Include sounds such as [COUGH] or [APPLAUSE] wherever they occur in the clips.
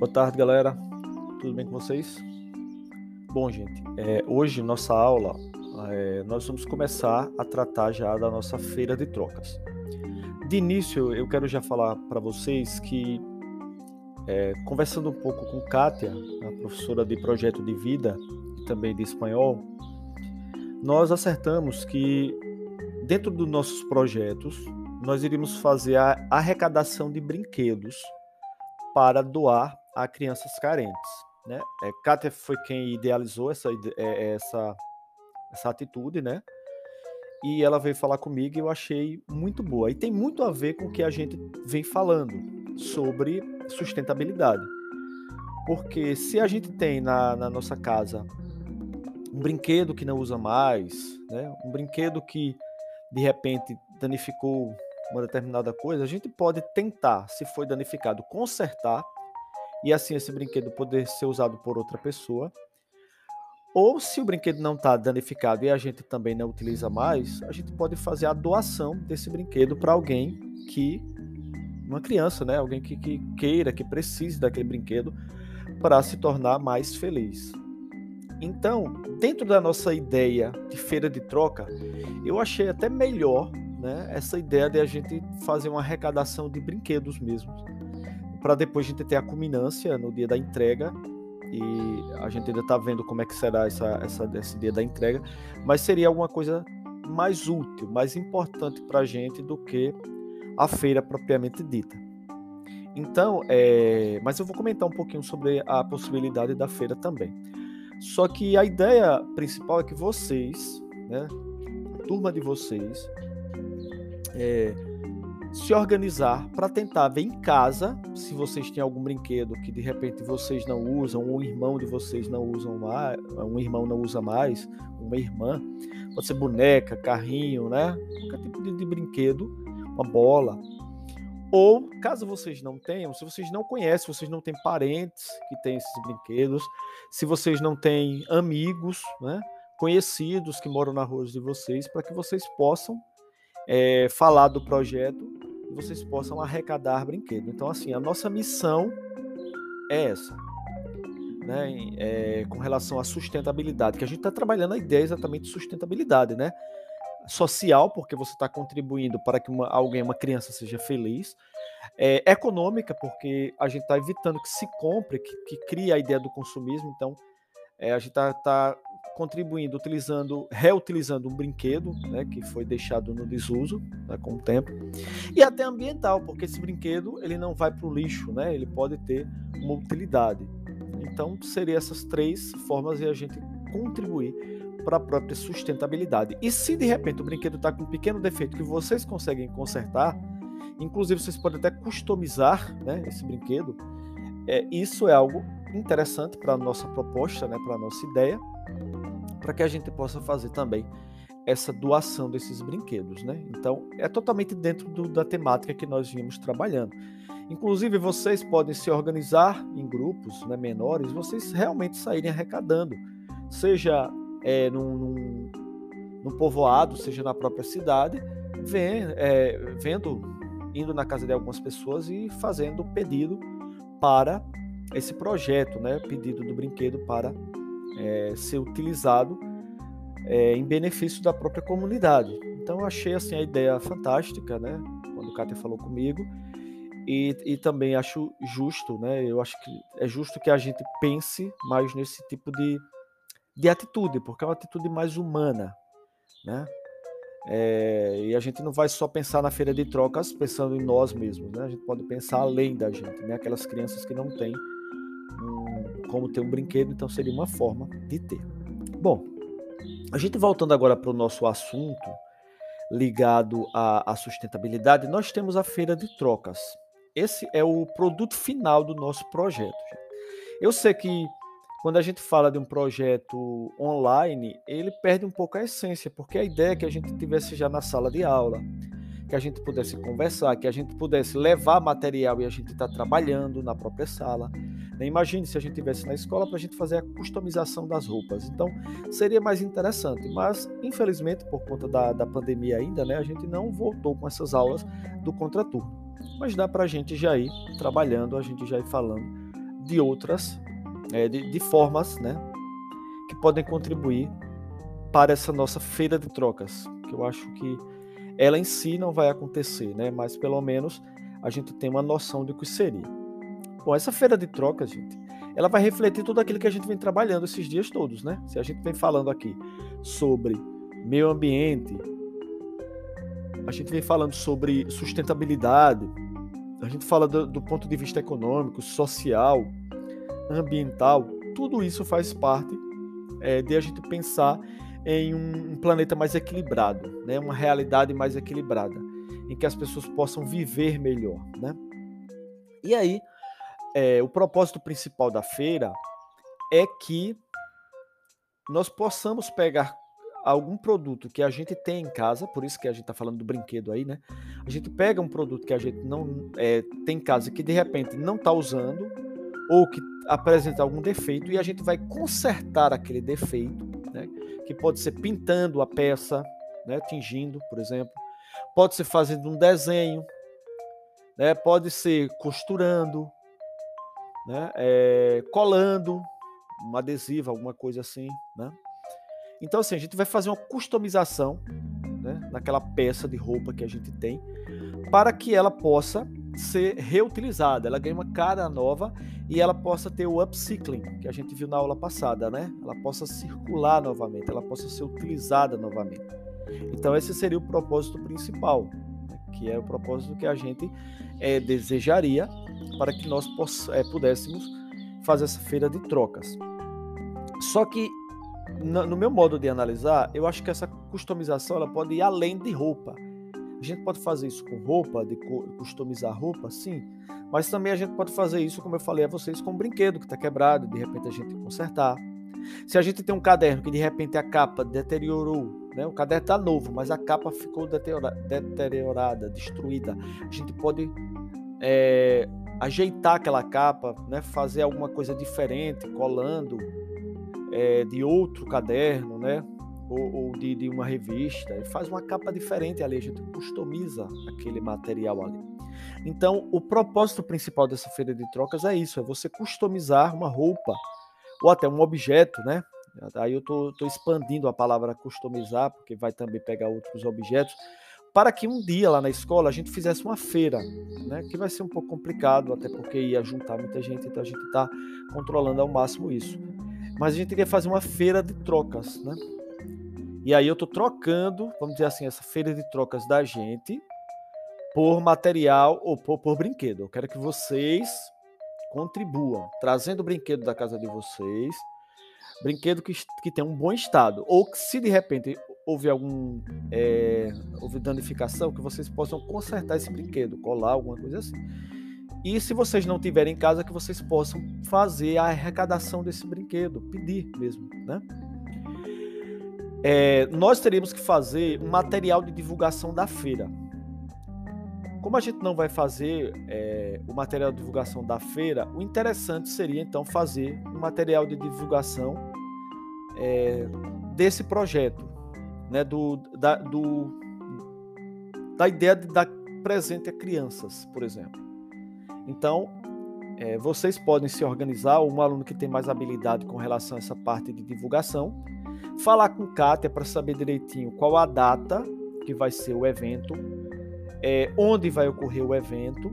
Boa tarde, galera. Tudo bem com vocês? Bom, gente, é, hoje nossa aula é, nós vamos começar a tratar já da nossa feira de trocas. De início, eu quero já falar para vocês que é, conversando um pouco com Kátia, a professora de projeto de vida e também de espanhol, nós acertamos que dentro dos nossos projetos nós iríamos fazer a arrecadação de brinquedos para doar a crianças carentes. Né? É, Kátia foi quem idealizou essa, é, essa, essa atitude, né? E ela veio falar comigo e eu achei muito boa. E tem muito a ver com o que a gente vem falando sobre sustentabilidade. Porque se a gente tem na, na nossa casa um brinquedo que não usa mais, né? um brinquedo que de repente danificou uma determinada coisa, a gente pode tentar, se foi danificado, consertar e assim esse brinquedo poder ser usado por outra pessoa. Ou se o brinquedo não está danificado e a gente também não utiliza mais, a gente pode fazer a doação desse brinquedo para alguém que. Uma criança, né? Alguém que, que queira, que precise daquele brinquedo para se tornar mais feliz. Então, dentro da nossa ideia de feira de troca, eu achei até melhor né, essa ideia de a gente fazer uma arrecadação de brinquedos mesmo para depois a gente ter a culminância no dia da entrega e a gente ainda está vendo como é que será essa, essa, esse dia da entrega, mas seria alguma coisa mais útil, mais importante para a gente do que a feira propriamente dita. Então, é, mas eu vou comentar um pouquinho sobre a possibilidade da feira também. Só que a ideia principal é que vocês, né, a turma de vocês, é, se organizar para tentar ver em casa se vocês têm algum brinquedo que de repente vocês não usam, um irmão de vocês não usam mais, um irmão não usa mais, uma irmã, pode ser boneca, carrinho, né? Qualquer tipo de, de brinquedo, uma bola. Ou, caso vocês não tenham, se vocês não conhecem, vocês não têm parentes que têm esses brinquedos, se vocês não têm amigos, né, conhecidos que moram na rua de vocês, para que vocês possam é, falar do projeto vocês possam arrecadar brinquedos. Então, assim, a nossa missão é essa. Né, é, com relação à sustentabilidade, que a gente está trabalhando a ideia exatamente de sustentabilidade, né? Social, porque você está contribuindo para que uma, alguém, uma criança, seja feliz. É, econômica, porque a gente está evitando que se compre, que, que crie a ideia do consumismo. Então, é, a gente está tá contribuindo, utilizando, reutilizando um brinquedo, né, que foi deixado no desuso né, com o tempo, e até ambiental, porque esse brinquedo ele não vai para o lixo, né, ele pode ter uma utilidade. Então, seria essas três formas de a gente contribuir para a própria sustentabilidade. E se de repente o brinquedo está com um pequeno defeito que vocês conseguem consertar, inclusive vocês podem até customizar né, esse brinquedo, é, isso é algo interessante para a nossa proposta, né, para a nossa ideia para que a gente possa fazer também essa doação desses brinquedos, né? Então, é totalmente dentro do, da temática que nós vimos trabalhando. Inclusive, vocês podem se organizar em grupos né, menores, vocês realmente saírem arrecadando, seja é, num, num, num povoado, seja na própria cidade, vem, é, vendo, indo na casa de algumas pessoas e fazendo pedido para esse projeto, né? Pedido do brinquedo para é, ser utilizado é, em benefício da própria comunidade. Então eu achei assim a ideia fantástica, né? Quando o Cátia falou comigo e, e também acho justo, né? Eu acho que é justo que a gente pense mais nesse tipo de, de atitude, porque é uma atitude mais humana, né? É, e a gente não vai só pensar na feira de trocas pensando em nós mesmos, né? A gente pode pensar além da gente, né? Aquelas crianças que não têm como ter um brinquedo, então seria uma forma de ter. Bom, a gente voltando agora para o nosso assunto ligado à, à, sustentabilidade, nós temos a feira de trocas. Esse é o produto final do nosso projeto. Eu sei que quando a gente fala de um projeto online, ele perde um pouco a essência, porque a ideia é que a gente tivesse já na sala de aula, que a gente pudesse conversar, que a gente pudesse levar material e a gente está trabalhando na própria sala. Né? Imagine se a gente tivesse na escola para a gente fazer a customização das roupas. Então, seria mais interessante. Mas, infelizmente, por conta da, da pandemia ainda, né, a gente não voltou com essas aulas do contraturno. Mas dá para a gente já ir trabalhando, a gente já ir falando de outras, é, de, de formas, né, que podem contribuir para essa nossa feira de trocas, que eu acho que ela em si não vai acontecer, né, mas pelo menos a gente tem uma noção do que seria. Bom, essa feira de trocas, gente, ela vai refletir tudo aquilo que a gente vem trabalhando esses dias todos, né? Se a gente vem falando aqui sobre meio ambiente, a gente vem falando sobre sustentabilidade, a gente fala do, do ponto de vista econômico, social, ambiental, tudo isso faz parte é, de a gente pensar em um, um, planeta mais equilibrado, né? uma realidade mais equilibrada, em que as pessoas possam viver melhor. Né? E aí, é, o propósito principal da feira é que nós possamos pegar algum produto que a gente tem em casa, por isso que a gente está falando do brinquedo aí, né? A gente pega um produto que a gente não é, tem em casa que de repente não está usando ou que apresenta algum defeito e a gente vai consertar aquele defeito, né? Que pode ser pintando a peça, né? Tingindo, por exemplo, pode ser fazendo um desenho, né? Pode ser costurando, né? É, colando um adesivo, alguma coisa assim, né? Então, assim, a gente vai fazer uma customização né, naquela peça de roupa que a gente tem para que ela possa ser reutilizada, ela ganhe uma cara nova e ela possa ter o upcycling, que a gente viu na aula passada, né? Ela possa circular novamente, ela possa ser utilizada novamente. Então, esse seria o propósito principal, né? que é o propósito que a gente é, desejaria para que nós é, pudéssemos fazer essa feira de trocas. Só que no meu modo de analisar, eu acho que essa customização ela pode ir além de roupa. A gente pode fazer isso com roupa, de customizar roupa, sim, mas também a gente pode fazer isso, como eu falei a vocês, com um brinquedo que está quebrado, de repente a gente consertar. Se a gente tem um caderno que de repente a capa deteriorou, né? o caderno está novo, mas a capa ficou deteriorada, destruída, a gente pode é, ajeitar aquela capa, né? fazer alguma coisa diferente, colando, é, de outro caderno, né? Ou, ou de, de, uma revista, e faz uma capa diferente ali, a gente customiza aquele material ali. Então, o propósito principal dessa feira de trocas é isso: é você customizar uma roupa ou até um objeto, né? Aí eu tô, tô expandindo a palavra customizar, porque vai também pegar outros objetos, para que um dia lá na escola a gente fizesse uma feira, né? Que vai ser um pouco complicado, até porque ia juntar muita gente, então a gente está controlando ao máximo isso mas a gente queria fazer uma feira de trocas, né? E aí eu tô trocando, vamos dizer assim, essa feira de trocas da gente por material ou por, por brinquedo. Eu quero que vocês contribuam, trazendo o brinquedo da casa de vocês, brinquedo que, que tem um bom estado, ou que se de repente houve algum é, houve danificação, que vocês possam consertar esse brinquedo, colar alguma coisa assim. E se vocês não tiverem em casa, que vocês possam fazer a arrecadação desse brinquedo, pedir mesmo, né? É, nós teríamos que fazer um material de divulgação da feira. Como a gente não vai fazer é, o material de divulgação da feira, o interessante seria então fazer um material de divulgação é, desse projeto, né, do, da, do, da ideia de dar presente a crianças, por exemplo. Então, é, vocês podem se organizar, um aluno que tem mais habilidade com relação a essa parte de divulgação, falar com Kátia para saber direitinho qual a data que vai ser o evento, é, onde vai ocorrer o evento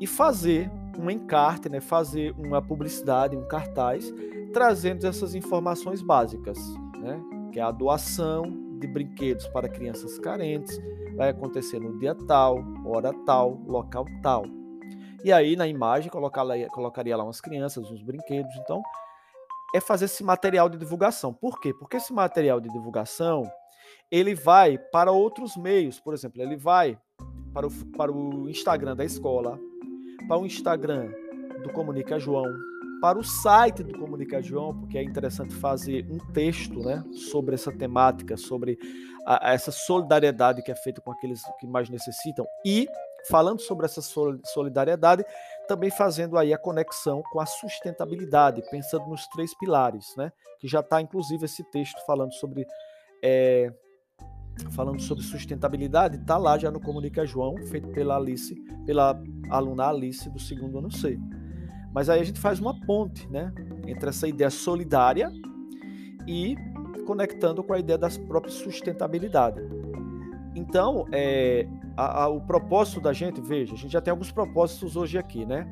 e fazer um encarte, né, fazer uma publicidade, um cartaz, trazendo essas informações básicas, né, que é a doação de brinquedos para crianças carentes, vai acontecer no dia tal, hora tal, local tal. E aí na imagem colocaria lá umas crianças, uns brinquedos. Então, é fazer esse material de divulgação. Por quê? Porque esse material de divulgação ele vai para outros meios. Por exemplo, ele vai para o, para o Instagram da escola, para o Instagram do Comunica João, para o site do Comunica João, porque é interessante fazer um texto né, sobre essa temática, sobre a, essa solidariedade que é feita com aqueles que mais necessitam. E falando sobre essa solidariedade, também fazendo aí a conexão com a sustentabilidade, pensando nos três pilares, né? Que já está inclusive esse texto falando sobre é, falando sobre sustentabilidade, está lá já no Comunica João, feito pela Alice, pela aluna Alice do segundo ano C. Mas aí a gente faz uma ponte, né, entre essa ideia solidária e conectando com a ideia da própria sustentabilidade. Então, é, a, a, o propósito da gente, veja, a gente já tem alguns propósitos hoje aqui, né?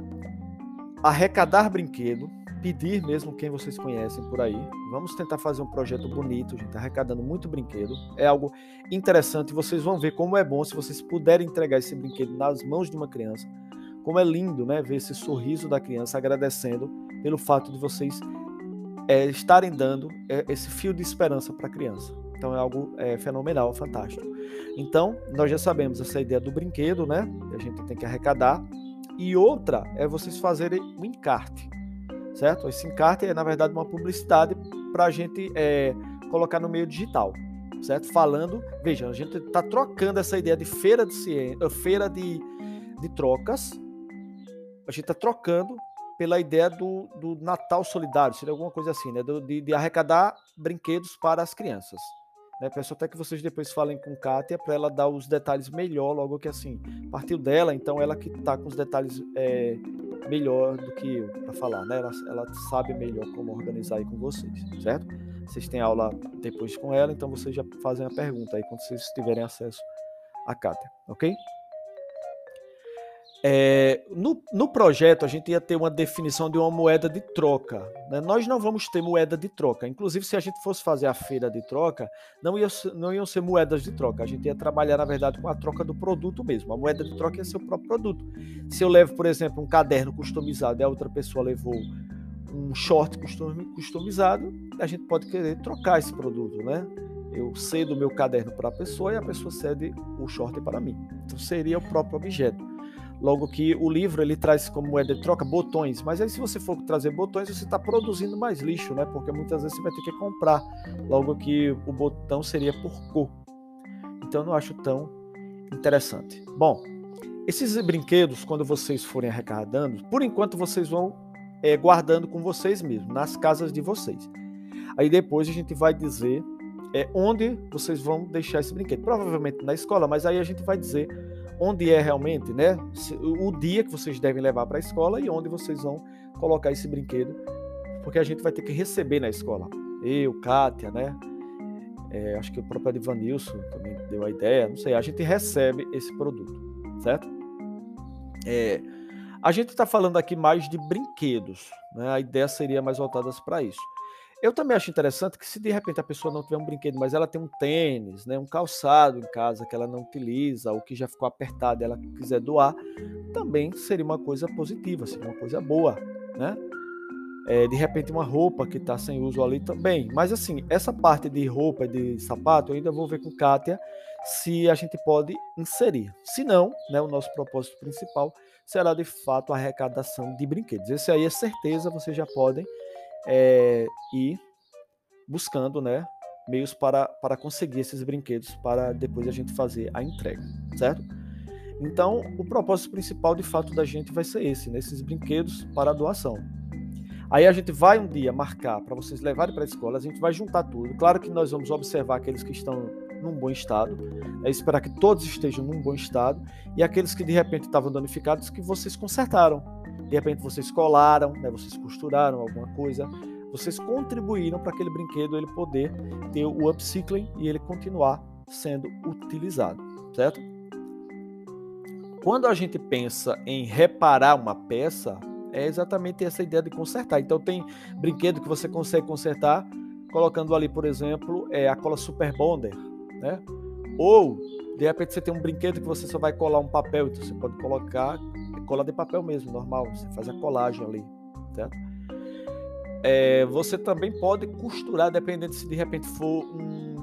Arrecadar brinquedo, pedir mesmo quem vocês conhecem por aí. Vamos tentar fazer um projeto bonito, a gente arrecadando muito brinquedo. É algo interessante, vocês vão ver como é bom se vocês puderem entregar esse brinquedo nas mãos de uma criança. Como é lindo, né, ver esse sorriso da criança agradecendo pelo fato de vocês é, estarem dando é, esse fio de esperança para a criança. Então é algo é, fenomenal, fantástico. Então, nós já sabemos essa ideia do brinquedo, né? A gente tem que arrecadar. E outra é vocês fazerem um encarte certo? Esse encarte é, na verdade, uma publicidade para a gente é, colocar no meio digital, certo? Falando, veja, a gente está trocando essa ideia de feira de ciência, eh, feira de, de trocas, a gente está trocando pela ideia do, do Natal solidário, seria alguma coisa assim, né? De, de arrecadar brinquedos para as crianças. Né? Peço até que vocês depois falem com Kátia para ela dar os detalhes melhor, logo que assim, partiu dela, então ela que está com os detalhes é, melhor do que eu para falar, né? Ela, ela, sabe melhor como organizar aí com vocês, certo? Vocês têm aula depois com ela, então vocês já fazem a pergunta aí quando vocês tiverem acesso à Kátia, ok? É, no, no, projeto, a gente ia ter uma definição de uma moeda de troca. Né? Nós não vamos ter moeda de troca. Inclusive, se a gente fosse fazer a feira de troca, não, ia, não iam ser moedas de troca. A gente ia trabalhar, na verdade, com a troca do produto mesmo. A moeda de troca ia ser o próprio produto. Se eu levo, por exemplo, um caderno customizado e a outra pessoa levou um short customizado, a gente pode querer trocar esse produto, né? Eu cedo o meu caderno para a pessoa e a pessoa cede o short para mim. Então, seria o próprio objeto. Logo que o livro ele traz como moeda de troca botões, mas aí se você for trazer botões, você está produzindo mais lixo, né? Porque muitas vezes você vai ter que comprar. Logo que o botão seria por cor. Então não acho tão interessante. Bom, esses brinquedos, quando vocês forem arrecadando, por enquanto vocês vão é, guardando com vocês mesmos, nas casas de vocês. Aí depois a gente vai dizer é, onde vocês vão deixar esse brinquedo. Provavelmente na escola, mas aí a gente vai dizer onde é realmente, né? O dia que vocês devem levar para a escola e onde vocês vão colocar esse brinquedo, porque a gente vai ter que receber na escola. Eu, Kátia, né? É, acho que o próprio Edivanilson também deu a ideia, não sei, a gente recebe esse produto, certo? É, a gente está falando aqui mais de brinquedos, né? A ideia seria mais voltada para isso. Eu também acho interessante que se de repente a pessoa não tiver um brinquedo, mas ela tem um tênis, né, um calçado em casa que ela não utiliza, ou que já ficou apertado ela quiser doar, também seria uma coisa positiva, seria uma coisa boa, né? É, de repente uma roupa que está sem uso ali também. Mas assim, essa parte de roupa e de sapato eu ainda vou ver com Kátia se a gente pode inserir. Se não, né, o nosso propósito principal será de fato a arrecadação de brinquedos. Esse aí é certeza, vocês já podem é, e buscando né, meios para, para conseguir esses brinquedos para depois a gente fazer a entrega, certo? Então, o propósito principal de fato da gente vai ser esse, né, esses brinquedos para doação. Aí a gente vai um dia marcar para vocês levarem para a escola, a gente vai juntar tudo. Claro que nós vamos observar aqueles que estão num bom estado, é esperar que todos estejam num bom estado e aqueles que de repente estavam danificados que vocês consertaram, de repente vocês colaram, né, vocês costuraram alguma coisa, vocês contribuíram para aquele brinquedo ele poder ter o upcycling e ele continuar sendo utilizado, certo? Quando a gente pensa em reparar uma peça, é exatamente essa ideia de consertar. Então tem brinquedo que você consegue consertar colocando ali, por exemplo, é a cola Super Bonder, né? Ou de repente você tem um brinquedo que você só vai colar um papel, então você pode colocar cola de papel mesmo, normal. Você faz a colagem ali, certo? É, você também pode costurar, dependendo se de repente for um,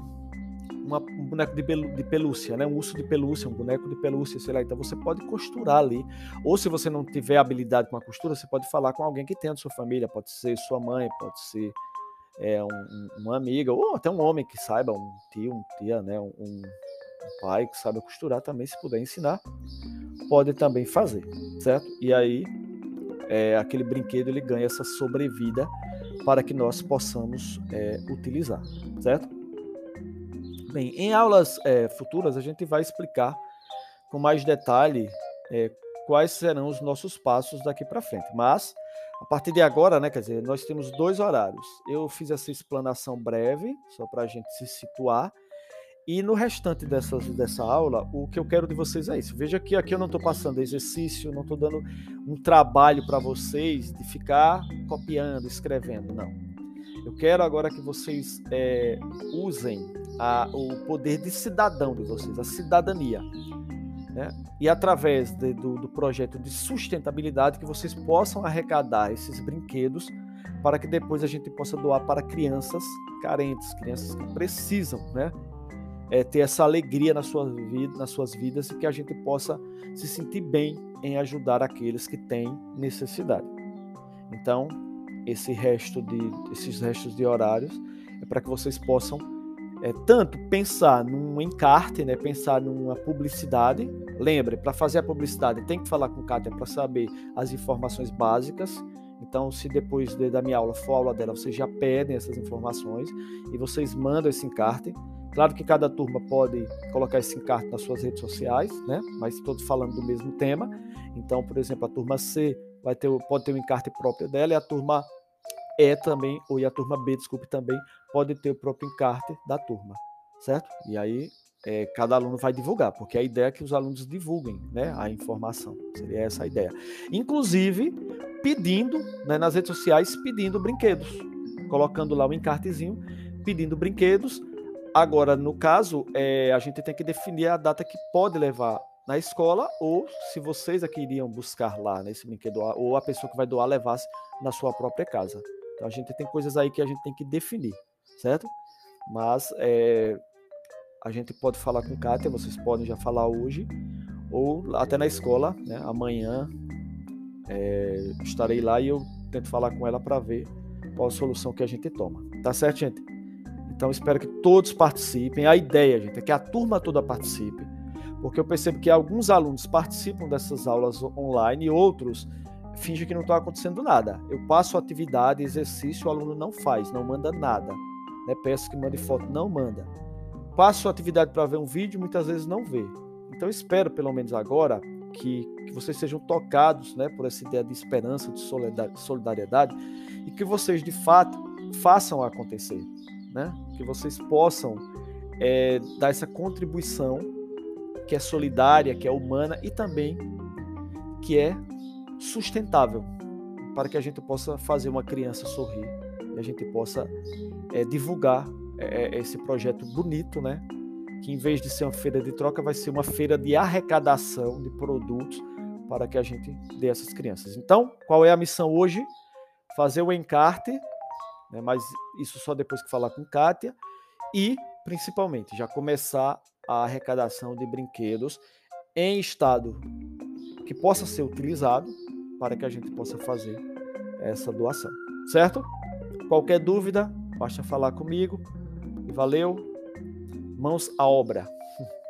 uma, um boneco de, de, pelúcia, né? um urso de pelúcia, um boneco de pelúcia, sei lá. Então você pode costurar ali. Ou se você não tiver habilidade com a costura, você pode falar com alguém que tenha da sua família. Pode ser sua mãe, pode ser é, um, uma amiga, ou até um homem que saiba, um tio, um tia, né? um, pai que saiba costurar também, se puder ensinar pode também fazer, certo? E aí é, aquele brinquedo ele ganha essa sobrevida para que nós possamos é, utilizar, certo? Bem, em aulas é, futuras a gente vai explicar com mais detalhe é, quais serão os nossos passos daqui para frente, mas A partir de agora, né, quer dizer, nós temos dois horários. Eu fiz essa explanação breve, só para a gente se situar. E no restante dessas, dessa aula, o que eu quero de vocês é isso. Veja que aqui eu não estou passando exercício, não estou dando um trabalho para vocês de ficar copiando, escrevendo, não. Eu quero agora que vocês é, usem a, o poder de cidadão de vocês, a cidadania. Né? E através de, do, do projeto de sustentabilidade, que vocês possam arrecadar esses brinquedos para que depois a gente possa doar para crianças carentes, crianças que precisam, né? É, ter essa alegria na sua vida, nas suas vidas e que a gente possa se sentir bem em ajudar aqueles que têm necessidade. Então, esse resto de, esses restos de horários é para que vocês possam é, tanto pensar num encarte, né, pensar numa publicidade. Lembre, para fazer a publicidade tem que falar com Kátia para saber as informações básicas. Então, se depois de, da minha aula for aula dela, vocês já pedem essas informações e vocês mandam esse encarte. Claro que cada turma pode colocar esse encarte nas suas redes sociais, né? Mas todos falando do mesmo tema. Então, por exemplo, a turma C vai ter, pode ter um encarte próprio dela e a turma E também, ou e a turma B, desculpe, também pode ter o próprio encarte da turma, certo? E aí é, cada aluno vai divulgar, porque a ideia é que os alunos divulguem né, a informação. Seria essa a ideia. Inclusive, pedindo, né, nas redes sociais, pedindo brinquedos. Colocando lá um encartezinho, pedindo brinquedos Agora, no caso, é, a gente tem que definir a data que pode levar na escola, ou se vocês aqui iriam buscar lá nesse né, brinquedo, ou a pessoa que vai doar levasse na sua própria casa. Então a gente tem coisas aí que a gente tem que definir, certo? Mas é, a gente pode falar com Kátia, vocês podem já falar hoje, ou até na escola, né? Amanhã é, estarei lá e eu tento falar com ela para ver qual a solução que a gente toma. Tá certo, gente? Então espero que todos participem. A ideia, gente, é que a turma toda participe, porque eu percebo que alguns alunos participam dessas aulas online e outros fingem que não está acontecendo nada. Eu passo atividade, exercício, o aluno não faz, não manda nada. Né? Peço que mande foto, não manda. Passo atividade para ver um vídeo, muitas vezes não vê. Então espero, pelo menos agora, que, que vocês sejam tocados né, por essa ideia de esperança, de solidariedade, e que vocês, de fato, façam acontecer né? Que vocês possam é, dar essa contribuição que é solidária, que é humana e também que é sustentável, para que a gente possa fazer uma criança sorrir e a gente possa é, divulgar é, esse projeto bonito, né? Que em vez de ser uma feira de troca, vai ser uma feira de arrecadação de produtos para que a gente dê essas crianças. Então, qual é a missão hoje? Fazer o encarte né? mas isso só depois que falar com Kátia, e principalmente já começar a arrecadação de brinquedos em estado que possa ser utilizado para que a gente possa fazer essa doação, certo? Qualquer dúvida, basta falar comigo. Valeu, mãos à obra. [LAUGHS]